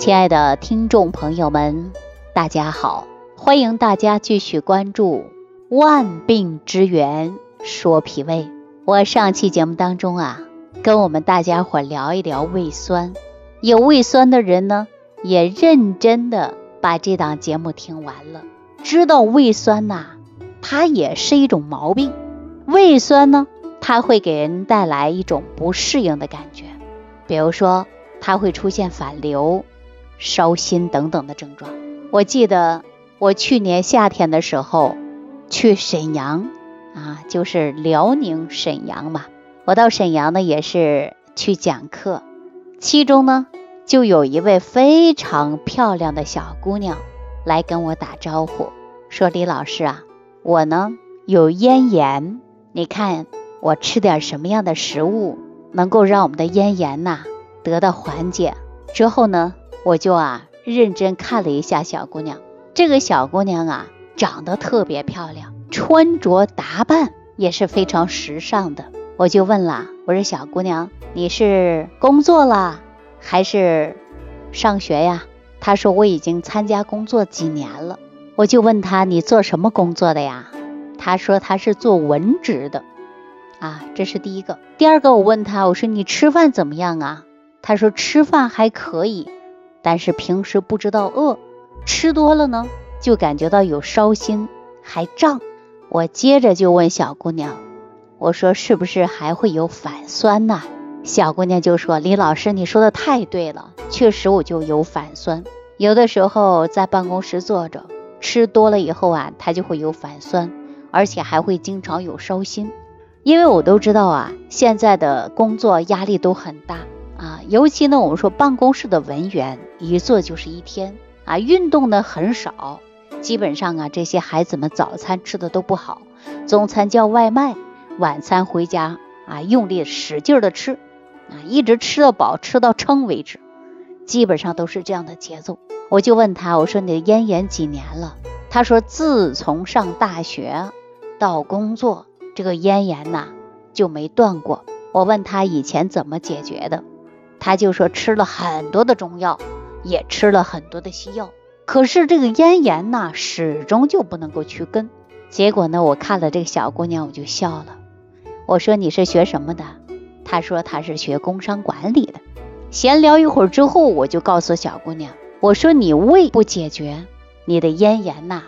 亲爱的听众朋友们，大家好！欢迎大家继续关注《万病之源说脾胃》。我上期节目当中啊，跟我们大家伙聊一聊胃酸。有胃酸的人呢，也认真的把这档节目听完了，知道胃酸呐，它也是一种毛病。胃酸呢，它会给人带来一种不适应的感觉，比如说它会出现反流。烧心等等的症状。我记得我去年夏天的时候去沈阳啊，就是辽宁沈阳嘛。我到沈阳呢也是去讲课，其中呢就有一位非常漂亮的小姑娘来跟我打招呼，说：“李老师啊，我呢有咽炎，你看我吃点什么样的食物能够让我们的咽炎呐得到缓解？”之后呢。我就啊认真看了一下小姑娘，这个小姑娘啊长得特别漂亮，穿着打扮也是非常时尚的。我就问了，我说小姑娘，你是工作了还是上学呀？她说我已经参加工作几年了。我就问她你做什么工作的呀？她说她是做文职的。啊，这是第一个。第二个我问她，我说你吃饭怎么样啊？她说吃饭还可以。但是平时不知道饿，吃多了呢，就感觉到有烧心，还胀。我接着就问小姑娘，我说是不是还会有反酸呐？小姑娘就说：“李老师，你说的太对了，确实我就有反酸。有的时候在办公室坐着，吃多了以后啊，它就会有反酸，而且还会经常有烧心。因为我都知道啊，现在的工作压力都很大。”啊，尤其呢，我们说办公室的文员一坐就是一天啊，运动呢很少，基本上啊，这些孩子们早餐吃的都不好，中餐叫外卖，晚餐回家啊，用力使劲的吃啊，一直吃到饱，吃到撑为止，基本上都是这样的节奏。我就问他，我说你的咽炎几年了？他说自从上大学到工作，这个咽炎呐就没断过。我问他以前怎么解决的？他就说吃了很多的中药，也吃了很多的西药，可是这个咽炎呢，始终就不能够去根。结果呢，我看了这个小姑娘，我就笑了。我说你是学什么的？她说她是学工商管理的。闲聊一会儿之后，我就告诉小姑娘，我说你胃不解决，你的咽炎呐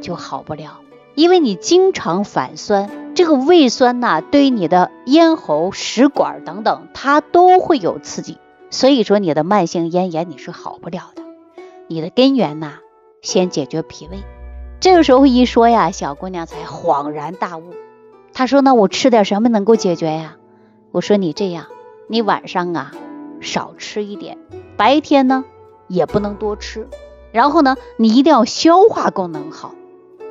就好不了，因为你经常反酸。这个胃酸呐，对你的咽喉、食管等等，它都会有刺激，所以说你的慢性咽炎你是好不了的。你的根源呐，先解决脾胃。这个时候一说呀，小姑娘才恍然大悟。她说：“那我吃点什么能够解决呀？”我说：“你这样，你晚上啊少吃一点，白天呢也不能多吃。然后呢，你一定要消化功能好，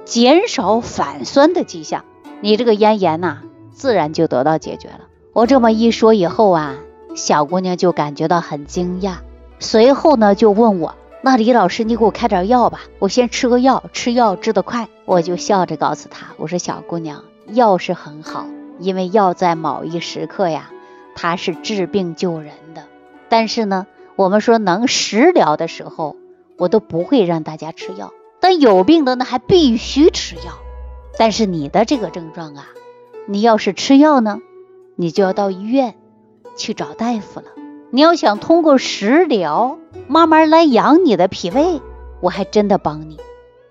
减少反酸的迹象。”你这个咽炎呐，自然就得到解决了。我这么一说以后啊，小姑娘就感觉到很惊讶，随后呢就问我：“那李老师，你给我开点药吧，我先吃个药，吃药治得快。”我就笑着告诉她：“我说小姑娘，药是很好，因为药在某一时刻呀，它是治病救人的。但是呢，我们说能食疗的时候，我都不会让大家吃药，但有病的呢，还必须吃药。”但是你的这个症状啊，你要是吃药呢，你就要到医院去找大夫了。你要想通过食疗慢慢来养你的脾胃，我还真的帮你。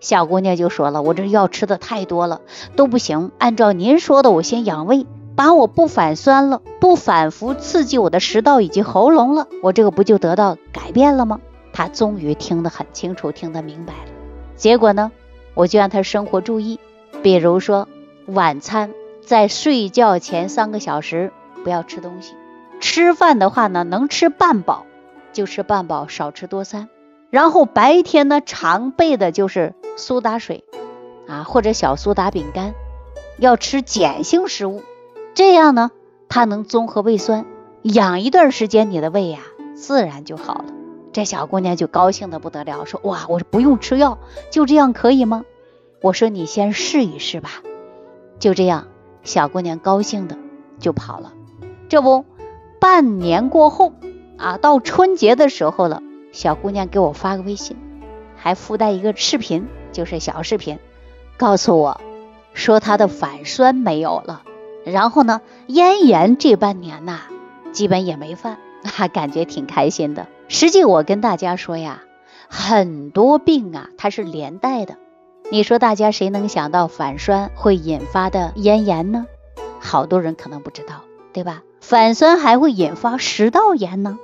小姑娘就说了，我这药吃的太多了都不行。按照您说的，我先养胃，把我不反酸了，不反复刺激我的食道以及喉咙了，我这个不就得到改变了吗？她终于听得很清楚，听得明白了。结果呢，我就让她生活注意。比如说，晚餐在睡觉前三个小时不要吃东西。吃饭的话呢，能吃半饱就吃半饱，少吃多餐。然后白天呢，常备的就是苏打水啊，或者小苏打饼干，要吃碱性食物。这样呢，它能综合胃酸，养一段时间，你的胃呀自然就好了。这小姑娘就高兴的不得了，说：“哇，我不用吃药，就这样可以吗？”我说你先试一试吧，就这样，小姑娘高兴的就跑了。这不，半年过后啊，到春节的时候了，小姑娘给我发个微信，还附带一个视频，就是小视频，告诉我说她的反酸没有了，然后呢，咽炎这半年呐，基本也没犯，还 感觉挺开心的。实际我跟大家说呀，很多病啊，它是连带的。你说大家谁能想到反酸会引发的咽炎呢？好多人可能不知道，对吧？反酸还会引发食道炎呢，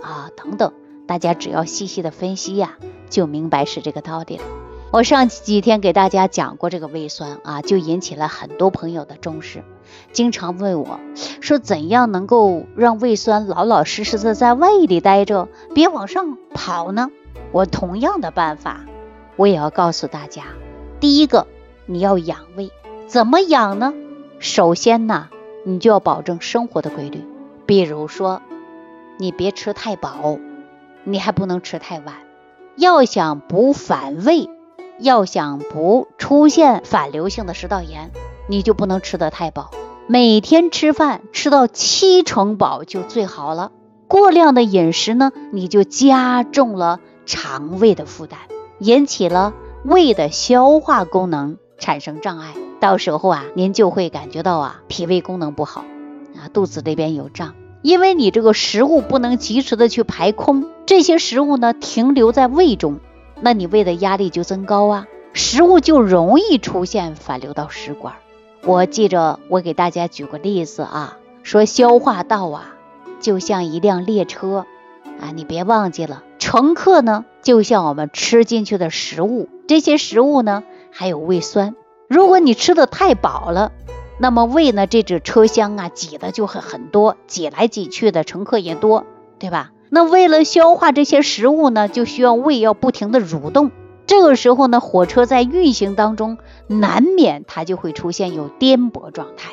啊，等等。大家只要细细的分析呀，就明白是这个道理了。我上几天给大家讲过这个胃酸啊，就引起了很多朋友的重视，经常问我说，怎样能够让胃酸老老实实的在胃里待着，别往上跑呢？我同样的办法，我也要告诉大家。第一个，你要养胃，怎么养呢？首先呢，你就要保证生活的规律，比如说，你别吃太饱，你还不能吃太晚。要想不反胃，要想不出现反流性的食道炎，你就不能吃得太饱。每天吃饭吃到七成饱就最好了。过量的饮食呢，你就加重了肠胃的负担，引起了。胃的消化功能产生障碍，到时候啊，您就会感觉到啊，脾胃功能不好啊，肚子这边有胀，因为你这个食物不能及时的去排空，这些食物呢停留在胃中，那你胃的压力就增高啊，食物就容易出现反流到食管。我记着我给大家举个例子啊，说消化道啊，就像一辆列车啊，你别忘记了，乘客呢就像我们吃进去的食物。这些食物呢，还有胃酸。如果你吃的太饱了，那么胃呢，这只车厢啊，挤的就很很多，挤来挤去的乘客也多，对吧？那为了消化这些食物呢，就需要胃要不停的蠕动。这个时候呢，火车在运行当中，难免它就会出现有颠簸状态。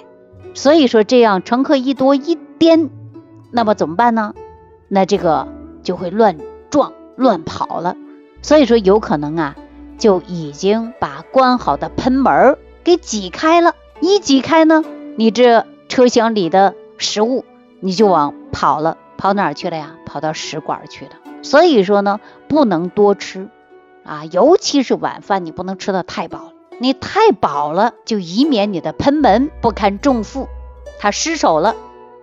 所以说，这样乘客一多一颠，那么怎么办呢？那这个就会乱撞乱跑了。所以说，有可能啊。就已经把关好的喷门给挤开了，一挤开呢，你这车厢里的食物你就往跑了，跑哪儿去了呀？跑到食管去了。所以说呢，不能多吃啊，尤其是晚饭，你不能吃的太饱了。你太饱了，就以免你的喷门不堪重负，它失手了，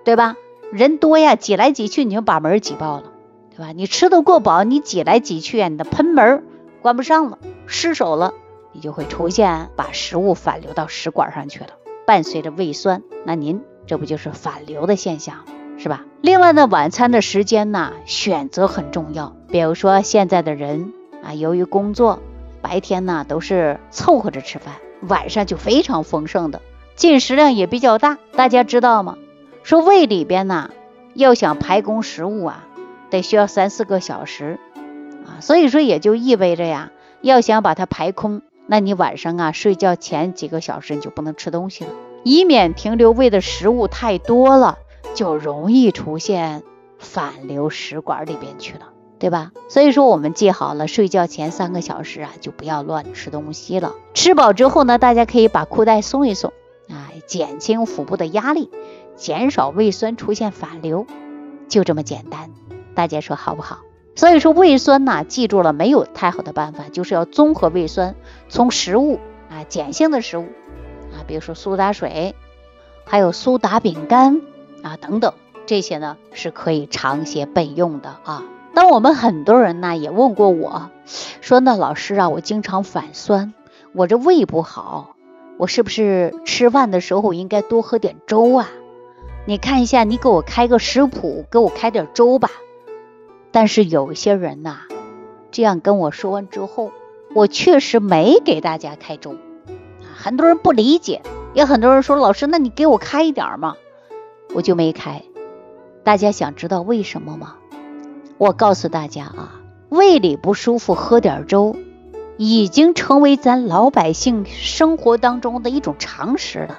对吧？人多呀，挤来挤去，你就把门挤爆了，对吧？你吃的过饱，你挤来挤去啊，你的喷门关不上了。失手了，你就会出现把食物反流到食管上去了，伴随着胃酸，那您这不就是反流的现象，是吧？另外呢，晚餐的时间呢，选择很重要。比如说现在的人啊，由于工作，白天呢都是凑合着吃饭，晚上就非常丰盛的，进食量也比较大。大家知道吗？说胃里边呢，要想排空食物啊，得需要三四个小时啊，所以说也就意味着呀。要想把它排空，那你晚上啊睡觉前几个小时你就不能吃东西了，以免停留胃的食物太多了，就容易出现反流食管里边去了，对吧？所以说我们记好了，睡觉前三个小时啊就不要乱吃东西了。吃饱之后呢，大家可以把裤带松一松，啊，减轻腹部的压力，减少胃酸出现反流，就这么简单。大家说好不好？所以说胃酸呐，记住了没有太好的办法，就是要综合胃酸，从食物啊碱性的食物啊，比如说苏打水，还有苏打饼干啊等等，这些呢是可以长些备用的啊。当我们很多人呢也问过我说，那老师啊，我经常反酸，我这胃不好，我是不是吃饭的时候应该多喝点粥啊？你看一下，你给我开个食谱，给我开点粥吧。但是有些人呐，这样跟我说完之后，我确实没给大家开粥。很多人不理解，也很多人说老师，那你给我开一点嘛，我就没开。大家想知道为什么吗？我告诉大家啊，胃里不舒服，喝点粥，已经成为咱老百姓生活当中的一种常识了。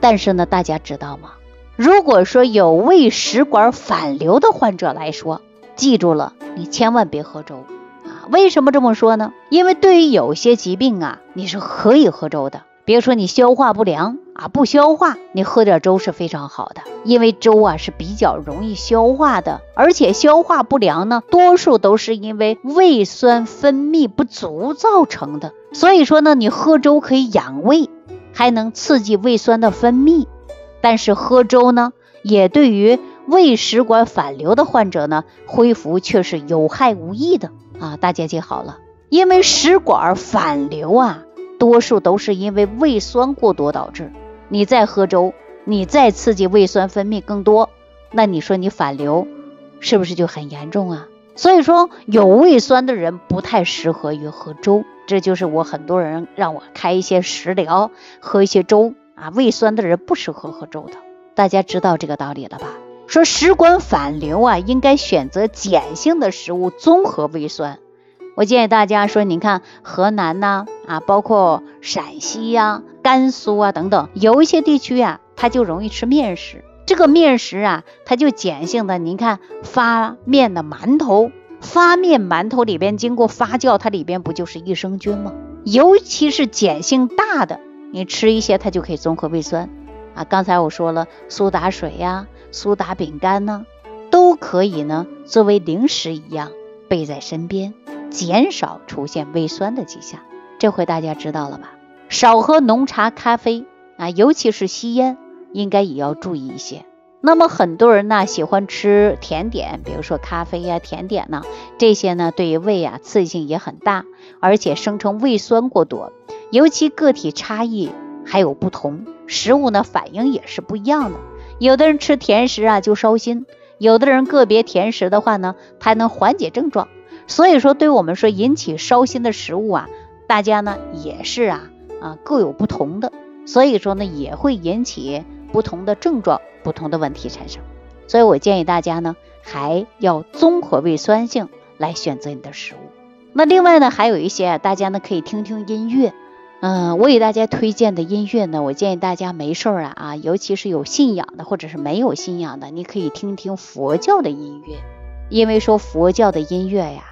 但是呢，大家知道吗？如果说有胃食管反流的患者来说，记住了，你千万别喝粥啊！为什么这么说呢？因为对于有些疾病啊，你是可以喝粥的，别说你消化不良啊，不消化，你喝点粥是非常好的，因为粥啊是比较容易消化的，而且消化不良呢，多数都是因为胃酸分泌不足造成的。所以说呢，你喝粥可以养胃，还能刺激胃酸的分泌，但是喝粥呢，也对于胃食管反流的患者呢，恢复却是有害无益的啊！大家记好了，因为食管反流啊，多数都是因为胃酸过多导致。你再喝粥，你再刺激胃酸分泌更多，那你说你反流是不是就很严重啊？所以说，有胃酸的人不太适合于喝粥。这就是我很多人让我开一些食疗，喝一些粥啊。胃酸的人不适合喝粥的，大家知道这个道理了吧？说食管反流啊，应该选择碱性的食物，综合胃酸。我建议大家说，你看河南呐啊，包括陕西呀、甘肃啊等等，有一些地区啊，它就容易吃面食。这个面食啊，它就碱性的。您看发面的馒头，发面馒头里边经过发酵，它里边不就是益生菌吗？尤其是碱性大的，你吃一些它就可以综合胃酸啊。刚才我说了，苏打水呀。苏打饼干呢，都可以呢，作为零食一样备在身边，减少出现胃酸的迹象。这回大家知道了吧？少喝浓茶、咖啡啊，尤其是吸烟，应该也要注意一些。那么很多人呢喜欢吃甜点，比如说咖啡呀、甜点呢，这些呢对于胃啊刺激性也很大，而且生成胃酸过多。尤其个体差异还有不同，食物呢反应也是不一样的。有的人吃甜食啊就烧心，有的人个别甜食的话呢，它能缓解症状。所以说，对我们说引起烧心的食物啊，大家呢也是啊啊各有不同的，所以说呢也会引起不同的症状、不同的问题产生。所以我建议大家呢还要综合胃酸性来选择你的食物。那另外呢还有一些大家呢可以听听音乐。嗯，我给大家推荐的音乐呢，我建议大家没事儿啊啊，尤其是有信仰的或者是没有信仰的，你可以听听佛教的音乐，因为说佛教的音乐呀，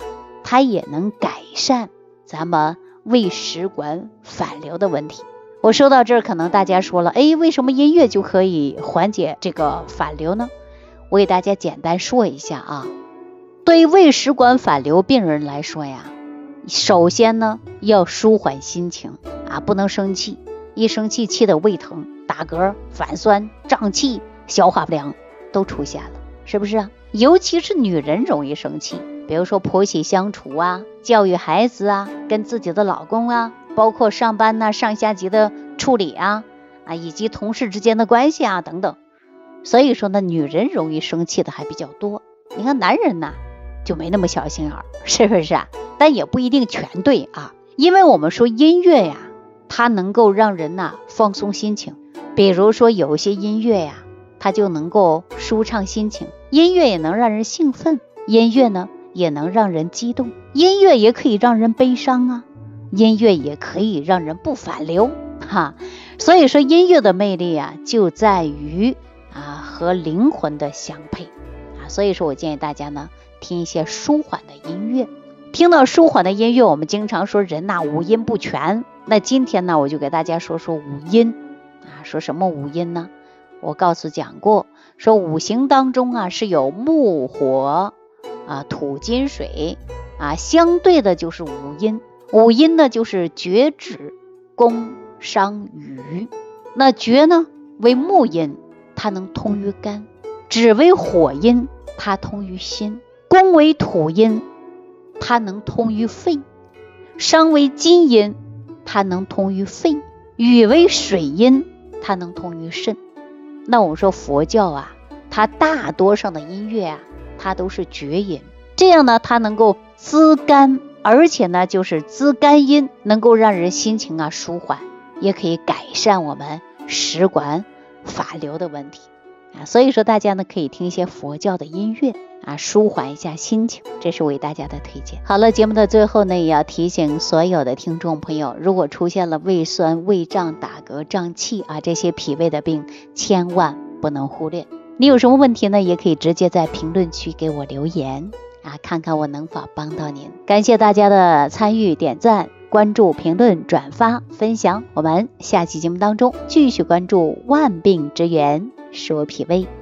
它也能改善咱们胃食管反流的问题。我说到这儿，可能大家说了，哎，为什么音乐就可以缓解这个反流呢？我给大家简单说一下啊，对于胃食管反流病人来说呀，首先呢要舒缓心情。啊，不能生气，一生气气的胃疼、打嗝、反酸、胀气、消化不良都出现了，是不是啊？尤其是女人容易生气，比如说婆媳相处啊、教育孩子啊、跟自己的老公啊，包括上班呐、上下级的处理啊啊，以及同事之间的关系啊等等。所以说呢，女人容易生气的还比较多。你看男人呐就没那么小心眼，是不是啊？但也不一定全对啊，因为我们说音乐呀。它能够让人呐放松心情，比如说有一些音乐呀，它就能够舒畅心情。音乐也能让人兴奋，音乐呢也能让人激动，音乐也可以让人悲伤啊，音乐也可以让人不反流 哈。所以说音乐的魅力啊，就在于啊和灵魂的相配啊。所以说我建议大家呢听一些舒缓的音乐。听到舒缓的音乐，我们经常说人呐五音不全。那今天呢，我就给大家说说五音啊。说什么五音呢？我告诉讲过，说五行当中啊是有木火啊土金水啊，相对的就是五音。五音呢就是厥止宫商羽。那厥呢为木音，它能通于肝；指为火音，它通于心；宫为土音。它能通于肺，伤为金阴，它能通于肺；雨为水阴，它能通于肾。那我们说佛教啊，它大多上的音乐啊，它都是绝音，这样呢，它能够滋肝，而且呢，就是滋肝阴，能够让人心情啊舒缓，也可以改善我们食管反流的问题啊。所以说，大家呢可以听一些佛教的音乐。啊，舒缓一下心情，这是为大家的推荐。好了，节目的最后呢，也要提醒所有的听众朋友，如果出现了胃酸、胃胀、打嗝、胀气啊这些脾胃的病，千万不能忽略。你有什么问题呢？也可以直接在评论区给我留言啊，看看我能否帮到您。感谢大家的参与、点赞、关注、评论、转发、分享。我们下期节目当中继续关注万病之源，说脾胃。